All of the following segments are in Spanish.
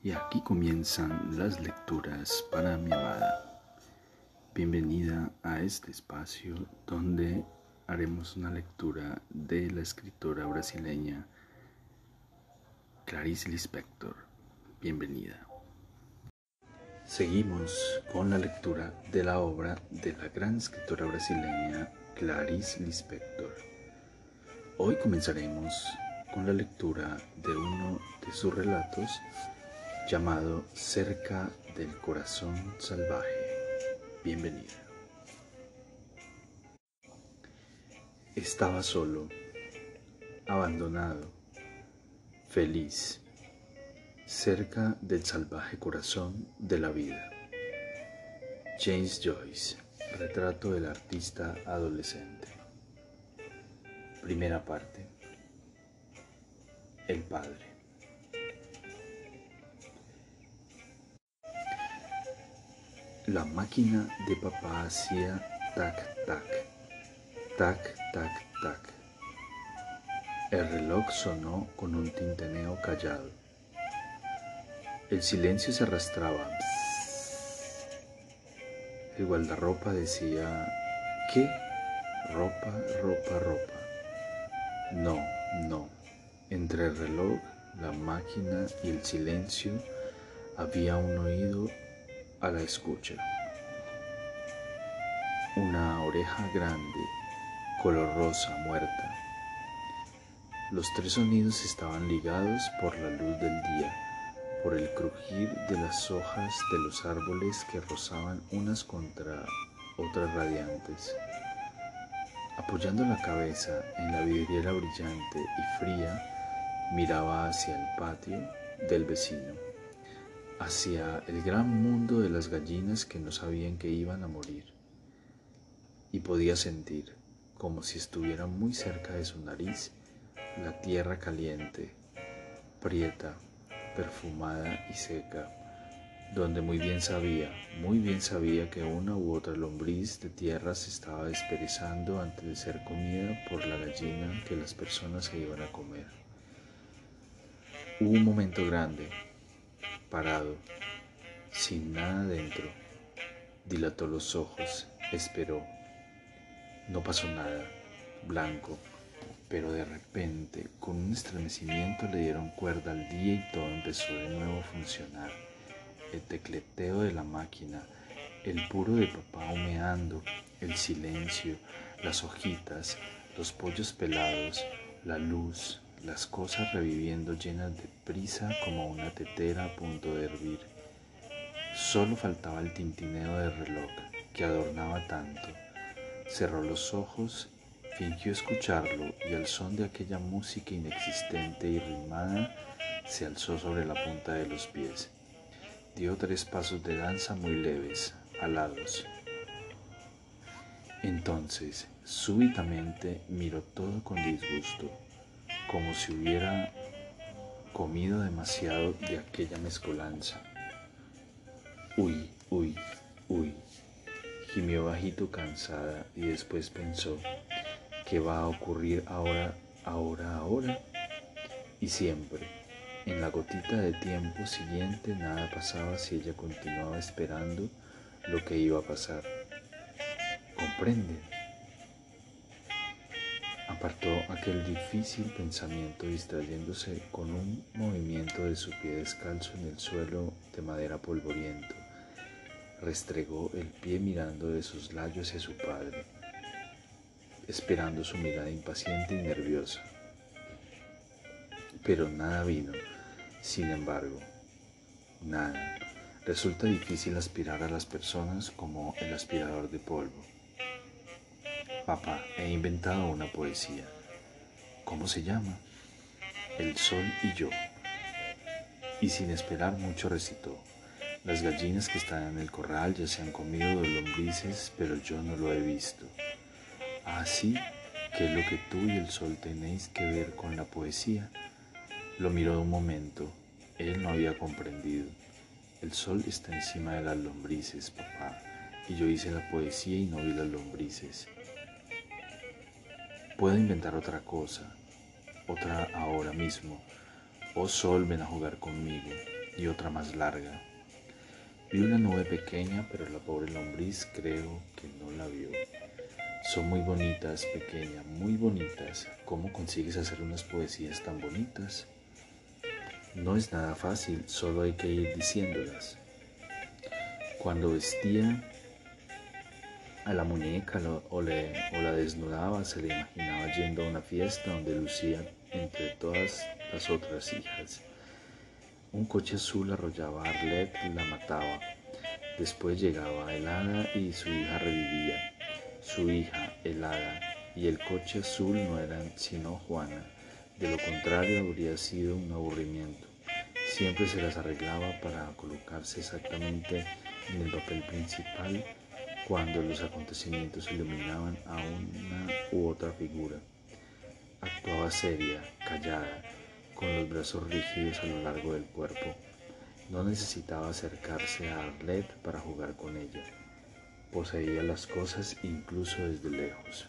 Y aquí comienzan las lecturas para mi amada. Bienvenida a este espacio donde haremos una lectura de la escritora brasileña Clarice Lispector. Bienvenida. Seguimos con la lectura de la obra de la gran escritora brasileña Clarice Lispector. Hoy comenzaremos con la lectura de uno de sus relatos llamado Cerca del Corazón Salvaje. Bienvenida. Estaba solo, abandonado, feliz, cerca del salvaje corazón de la vida. James Joyce, retrato del artista adolescente. Primera parte. El Padre. La máquina de papá hacía tac, tac, tac, tac, tac. El reloj sonó con un tinteneo callado. El silencio se arrastraba. El guardarropa decía, ¿qué? Ropa, ropa, ropa. No, no. Entre el reloj, la máquina y el silencio había un oído a la escucha. Una oreja grande, color rosa, muerta. Los tres sonidos estaban ligados por la luz del día, por el crujir de las hojas de los árboles que rozaban unas contra otras radiantes. Apoyando la cabeza en la vidriera brillante y fría, miraba hacia el patio del vecino hacia el gran mundo de las gallinas que no sabían que iban a morir. Y podía sentir, como si estuviera muy cerca de su nariz, la tierra caliente, prieta, perfumada y seca, donde muy bien sabía, muy bien sabía que una u otra lombriz de tierra se estaba desperezando antes de ser comida por la gallina que las personas se iban a comer. Hubo un momento grande parado, sin nada dentro. Dilató los ojos, esperó. No pasó nada, blanco, pero de repente, con un estremecimiento, le dieron cuerda al día y todo empezó de nuevo a funcionar. El tecleteo de la máquina, el puro de papá humeando, el silencio, las hojitas, los pollos pelados, la luz, las cosas reviviendo llenas de prisa como una tetera a punto de hervir. Solo faltaba el tintineo del reloj que adornaba tanto. Cerró los ojos, fingió escucharlo y al son de aquella música inexistente y rimada se alzó sobre la punta de los pies. Dio tres pasos de danza muy leves, alados. Entonces, súbitamente miró todo con disgusto como si hubiera comido demasiado de aquella mezcolanza. Uy, uy, uy. Gimió bajito cansada y después pensó, ¿qué va a ocurrir ahora, ahora, ahora? Y siempre, en la gotita de tiempo siguiente, nada pasaba si ella continuaba esperando lo que iba a pasar. ¿Comprende? Apartó aquel difícil pensamiento distrayéndose con un movimiento de su pie descalzo en el suelo de madera polvoriento. Restregó el pie mirando de sus layos hacia su padre, esperando su mirada impaciente y nerviosa. Pero nada vino, sin embargo, nada. Resulta difícil aspirar a las personas como el aspirador de polvo. Papá, he inventado una poesía. ¿Cómo se llama? El sol y yo. Y sin esperar mucho recitó. Las gallinas que están en el corral ya se han comido de lombrices, pero yo no lo he visto. Así ah, que es lo que tú y el sol tenéis que ver con la poesía. Lo miró un momento. Él no había comprendido. El sol está encima de las lombrices, papá, y yo hice la poesía y no vi las lombrices. Puedo inventar otra cosa, otra ahora mismo. Oh sol, ven a jugar conmigo. y otra más larga. Vi una nube pequeña, pero la pobre lombriz creo que no la vio. Son muy bonitas, pequeña, muy bonitas. ¿Cómo consigues hacer unas poesías tan bonitas? No es nada fácil, solo hay que ir diciéndolas. Cuando vestía a la muñeca o, la desnudaba, se le imaginaba yendo a una fiesta donde lucía entre todas las otras hijas. Un coche azul arrollaba a Arlette y la mataba. Después llegaba el hada y su hija revivía. Su hija, el hada, y el coche azul no eran sino Juana. De lo contrario habría sido un aburrimiento. Siempre se las arreglaba para colocarse exactamente en el papel principal cuando los acontecimientos iluminaban a una u otra figura. Actuaba seria, callada, con los brazos rígidos a lo largo del cuerpo. No necesitaba acercarse a Arlette para jugar con ella. Poseía las cosas incluso desde lejos.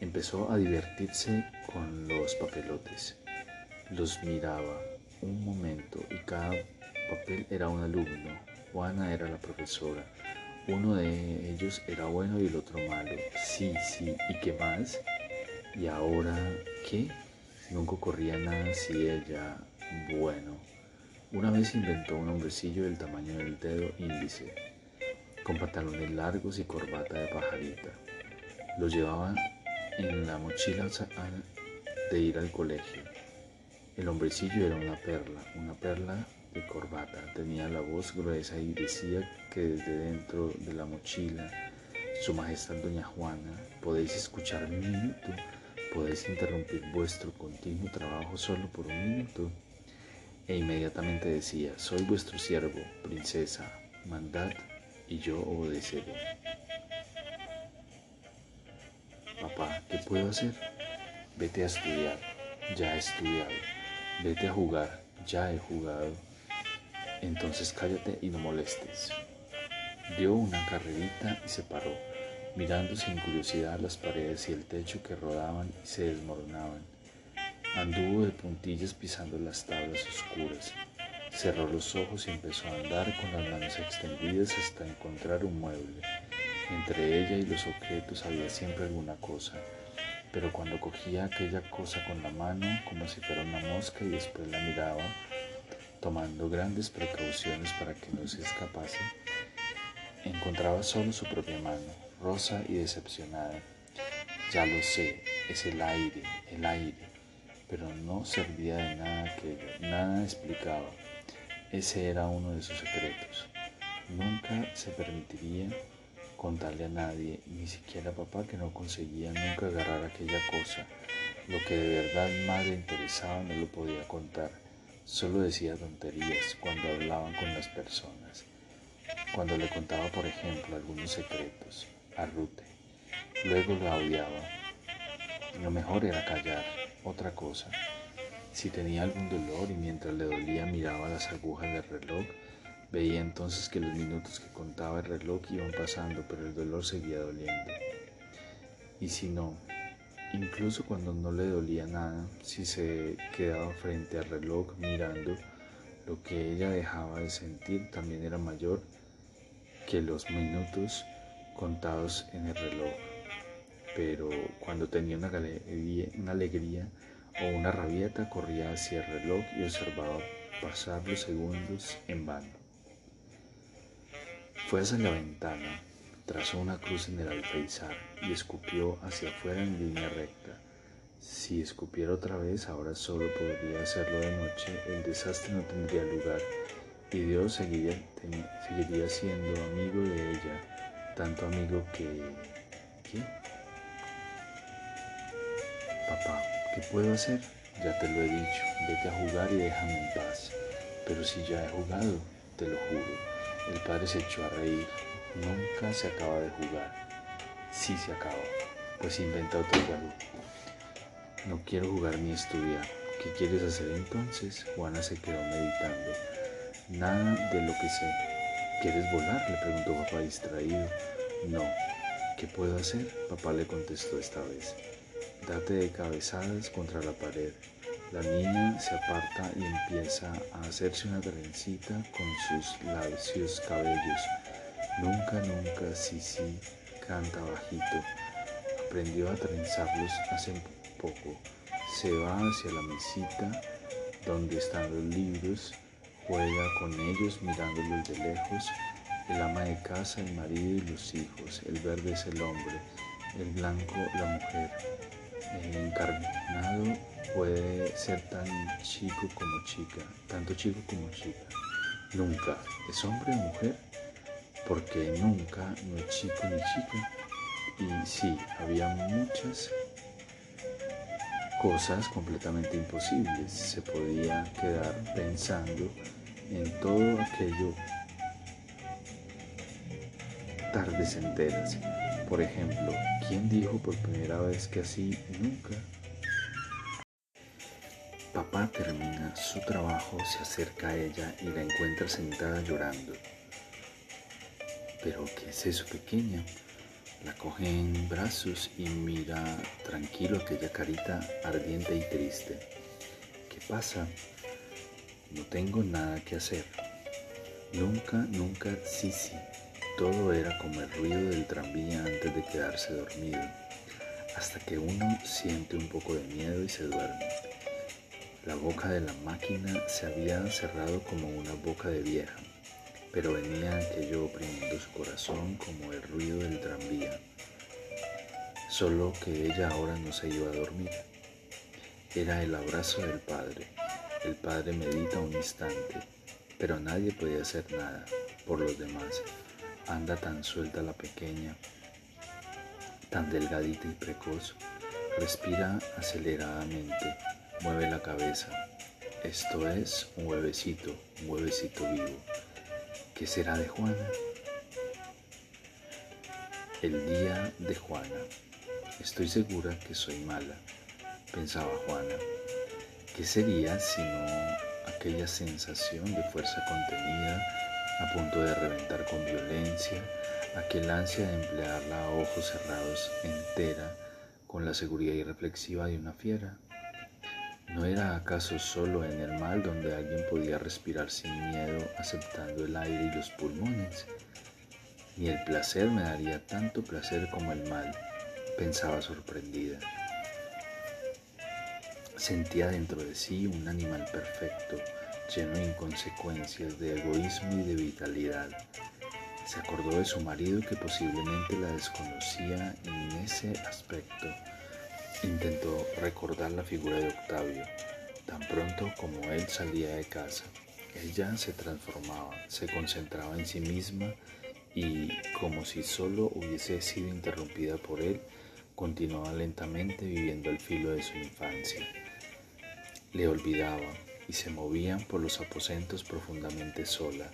Empezó a divertirse con los papelotes. Los miraba un momento y cada papel era un alumno. Juana era la profesora. Uno de ellos era bueno y el otro malo. Sí, sí, ¿y qué más? ¿Y ahora qué? Nunca ocurría nada si ella... Bueno, una vez inventó un hombrecillo del tamaño del dedo índice, con pantalones largos y corbata de pajarita. Lo llevaba en la mochila de ir al colegio. El hombrecillo era una perla, una perla de corbata. Tenía la voz gruesa y decía que desde dentro de la mochila, Su Majestad Doña Juana, podéis escuchar un minuto, podéis interrumpir vuestro continuo trabajo solo por un minuto. E inmediatamente decía, soy vuestro siervo, princesa, mandad y yo obedeceré. Papá, ¿qué puedo hacer? Vete a estudiar, ya he estudiado. Vete a jugar, ya he jugado. Entonces cállate y no molestes. Dio una carrerita y se paró, mirando sin curiosidad las paredes y el techo que rodaban y se desmoronaban. Anduvo de puntillas pisando las tablas oscuras. Cerró los ojos y empezó a andar con las manos extendidas hasta encontrar un mueble. Entre ella y los objetos había siempre alguna cosa, pero cuando cogía aquella cosa con la mano como si fuera una mosca y después la miraba, tomando grandes precauciones para que no se escapase, encontraba solo su propia mano, rosa y decepcionada. Ya lo sé, es el aire, el aire, pero no servía de nada aquello, nada explicaba. Ese era uno de sus secretos. Nunca se permitiría contarle a nadie, ni siquiera a papá, que no conseguía nunca agarrar aquella cosa. Lo que de verdad más le interesaba no lo podía contar. Solo decía tonterías cuando hablaban con las personas. Cuando le contaba, por ejemplo, algunos secretos a Rute. Luego lo odiaba. Lo mejor era callar. Otra cosa. Si tenía algún dolor y mientras le dolía miraba las agujas del reloj, veía entonces que los minutos que contaba el reloj iban pasando, pero el dolor seguía doliendo. Y si no, Incluso cuando no le dolía nada, si se quedaba frente al reloj mirando, lo que ella dejaba de sentir también era mayor que los minutos contados en el reloj. Pero cuando tenía una, alegría o una rabieta, corría hacia el reloj y observaba pasar los segundos en vano. Fue hacia la ventana Trazó una cruz en el alféizar y escupió hacia afuera en línea recta. Si escupiera otra vez, ahora solo podría hacerlo de noche, el desastre no tendría lugar y Dios seguiría, seguiría siendo amigo de ella, tanto amigo que... ¿Qué? Papá, ¿qué puedo hacer? Ya te lo he dicho, vete a jugar y déjame en paz. Pero si ya he jugado, te lo juro. El padre se echó a reír. Nunca se acaba de jugar. Sí se acaba. Pues inventa otro juego. No quiero jugar ni estudiar. ¿Qué quieres hacer entonces? Juana se quedó meditando. Nada de lo que sé. ¿Quieres volar? le preguntó papá distraído. No. ¿Qué puedo hacer? Papá le contestó esta vez. Date de cabezadas contra la pared. La niña se aparta y empieza a hacerse una trencita con sus lacios cabellos. Nunca, nunca, sí, sí, canta bajito. Aprendió a trenzarlos hace poco. Se va hacia la mesita donde están los libros, juega con ellos mirándolos de lejos. El ama de casa, el marido y los hijos. El verde es el hombre, el blanco la mujer. El encarnado puede ser tan chico como chica, tanto chico como chica. Nunca es hombre o mujer, porque nunca no chico ni chica. Y sí, había muchas cosas completamente imposibles. Se podía quedar pensando en todo aquello tardes enteras. Por ejemplo, ¿quién dijo por primera vez que así nunca? Papá termina su trabajo, se acerca a ella y la encuentra sentada llorando. ¿Pero qué es eso, pequeña? La coge en brazos y mira tranquilo aquella carita ardiente y triste. ¿Qué pasa? No tengo nada que hacer. Nunca, nunca, sí, sí. Todo era como el ruido del tranvía antes de quedarse dormido, hasta que uno siente un poco de miedo y se duerme. La boca de la máquina se había cerrado como una boca de vieja, pero venía aquello oprimiendo su corazón como el ruido del tranvía. Solo que ella ahora no se iba a dormir. Era el abrazo del padre. El padre medita un instante, pero nadie podía hacer nada por los demás. Anda tan suelta la pequeña, tan delgadita y precoz. Respira aceleradamente Mueve la cabeza. Esto es un huevecito, un huevecito vivo. ¿Qué será de Juana? El día de Juana. Estoy segura que soy mala, pensaba Juana. ¿Qué sería si no aquella sensación de fuerza contenida, a punto de reventar con violencia, aquel ansia de emplearla a ojos cerrados entera, con la seguridad irreflexiva de una fiera? ¿No era acaso solo en el mal donde alguien podía respirar sin miedo aceptando el aire y los pulmones? Ni el placer me daría tanto placer como el mal, pensaba sorprendida. Sentía dentro de sí un animal perfecto, lleno de inconsecuencias, de egoísmo y de vitalidad. Se acordó de su marido que posiblemente la desconocía en ese aspecto Intentó recordar la figura de Octavio. Tan pronto como él salía de casa, ella se transformaba, se concentraba en sí misma y, como si solo hubiese sido interrumpida por él, continuaba lentamente viviendo al filo de su infancia. Le olvidaba y se movían por los aposentos profundamente sola.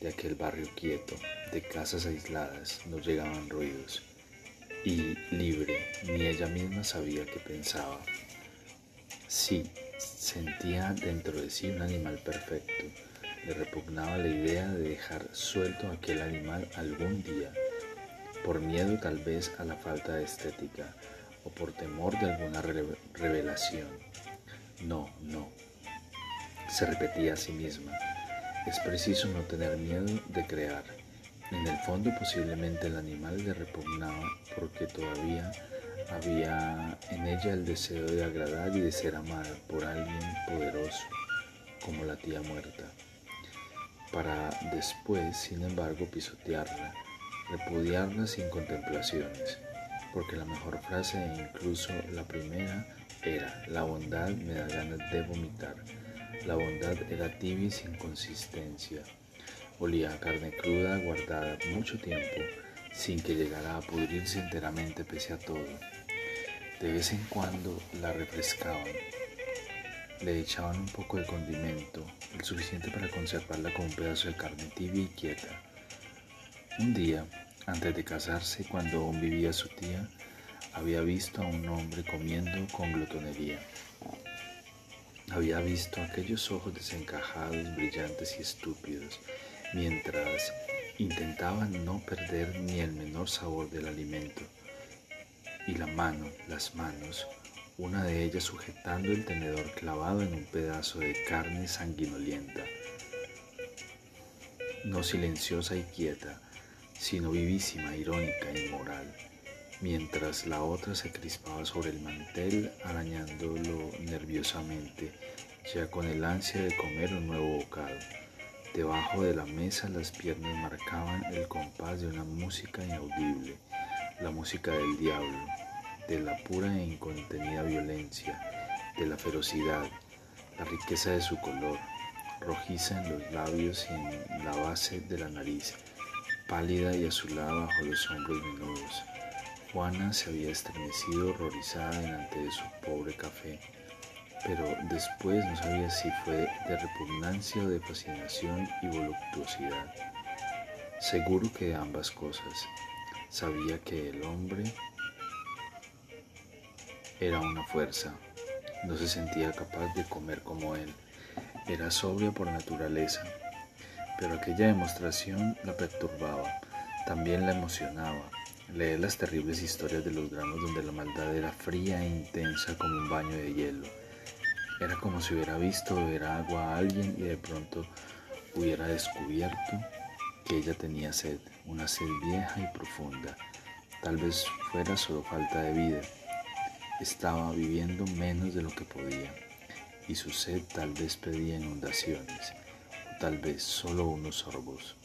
De aquel barrio quieto, de casas aisladas, no llegaban ruidos y libre, ni ella misma sabía qué pensaba. Sí, sentía dentro de sí un animal perfecto. Le repugnaba la idea de dejar suelto a aquel animal algún día, por miedo tal vez a la falta de estética o por temor de alguna revelación. No, no, se repetía a sí misma. Es preciso no tener miedo de crear en el fondo posiblemente el animal le repugnaba porque todavía había en ella el deseo de agradar y de ser amada por alguien poderoso como la tía muerta, para después, sin embargo, pisotearla, repudiarla sin contemplaciones, porque la mejor frase e incluso la primera era, la bondad me da ganas de vomitar, la bondad era tibia y sin consistencia. Olía a carne cruda guardada mucho tiempo sin que llegara a pudrirse enteramente pese a todo. De vez en cuando la refrescaban, le echaban un poco de condimento, el suficiente para conservarla con un pedazo de carne tibia y quieta. Un día, antes de casarse, cuando aún vivía su tía, había visto a un hombre comiendo con glotonería. Había visto aquellos ojos desencajados, brillantes y estúpidos, mientras intentaban no perder ni el menor sabor del alimento. Y la mano, las manos, una de ellas sujetando el tenedor clavado en un pedazo de carne sanguinolienta, no silenciosa y quieta, sino vivísima, irónica, inmoral, mientras la otra se crispaba sobre el mantel arañándolo nerviosamente, ya con el ansia de comer un nuevo bocado. Debajo de la mesa las piernas marcaban el compás de una música inaudible, la música del diablo, de la pura e incontenida violencia, de la ferocidad, la riqueza de su color, rojiza en los labios y en la base de la nariz, pálida y azulada bajo los hombros menudos. Juana se había estremecido horrorizada delante de su pobre café, pero después no sabía si fue de repugnancia o de fascinación y voluptuosidad. Seguro que de ambas cosas. Sabía que el hombre era una fuerza. No se sentía capaz de comer como él. Era sobria por naturaleza. Pero aquella demostración la perturbaba. También la emocionaba. Leer las terribles historias de los dramas donde la maldad era fría e intensa como un baño de hielo. Era como si hubiera visto beber agua a alguien y de pronto hubiera descubierto que ella tenía sed, una sed vieja y profunda. Tal vez fuera solo falta de vida estaba viviendo menos de lo que podía y su sed tal vez pedía inundaciones tal vez solo unos sorbos.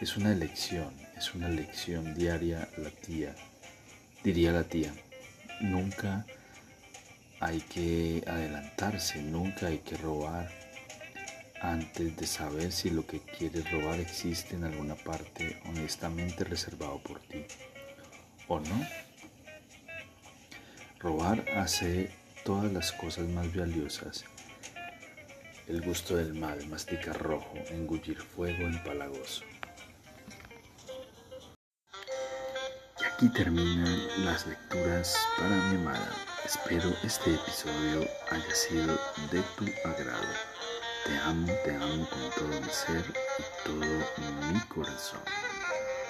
Es una elección, es una lección diaria la tía, diría la tía. Nunca hay que adelantarse, nunca hay que robar antes de saber si lo que quieres robar existe en alguna parte honestamente reservado por ti o no. Robar hace todas las cosas más valiosas. El gusto del mal, masticar rojo, engullir fuego empalagoso. Y aquí terminan las lecturas para mi amada. Espero este episodio haya sido de tu agrado. Te amo, te amo con todo mi ser y todo mi corazón.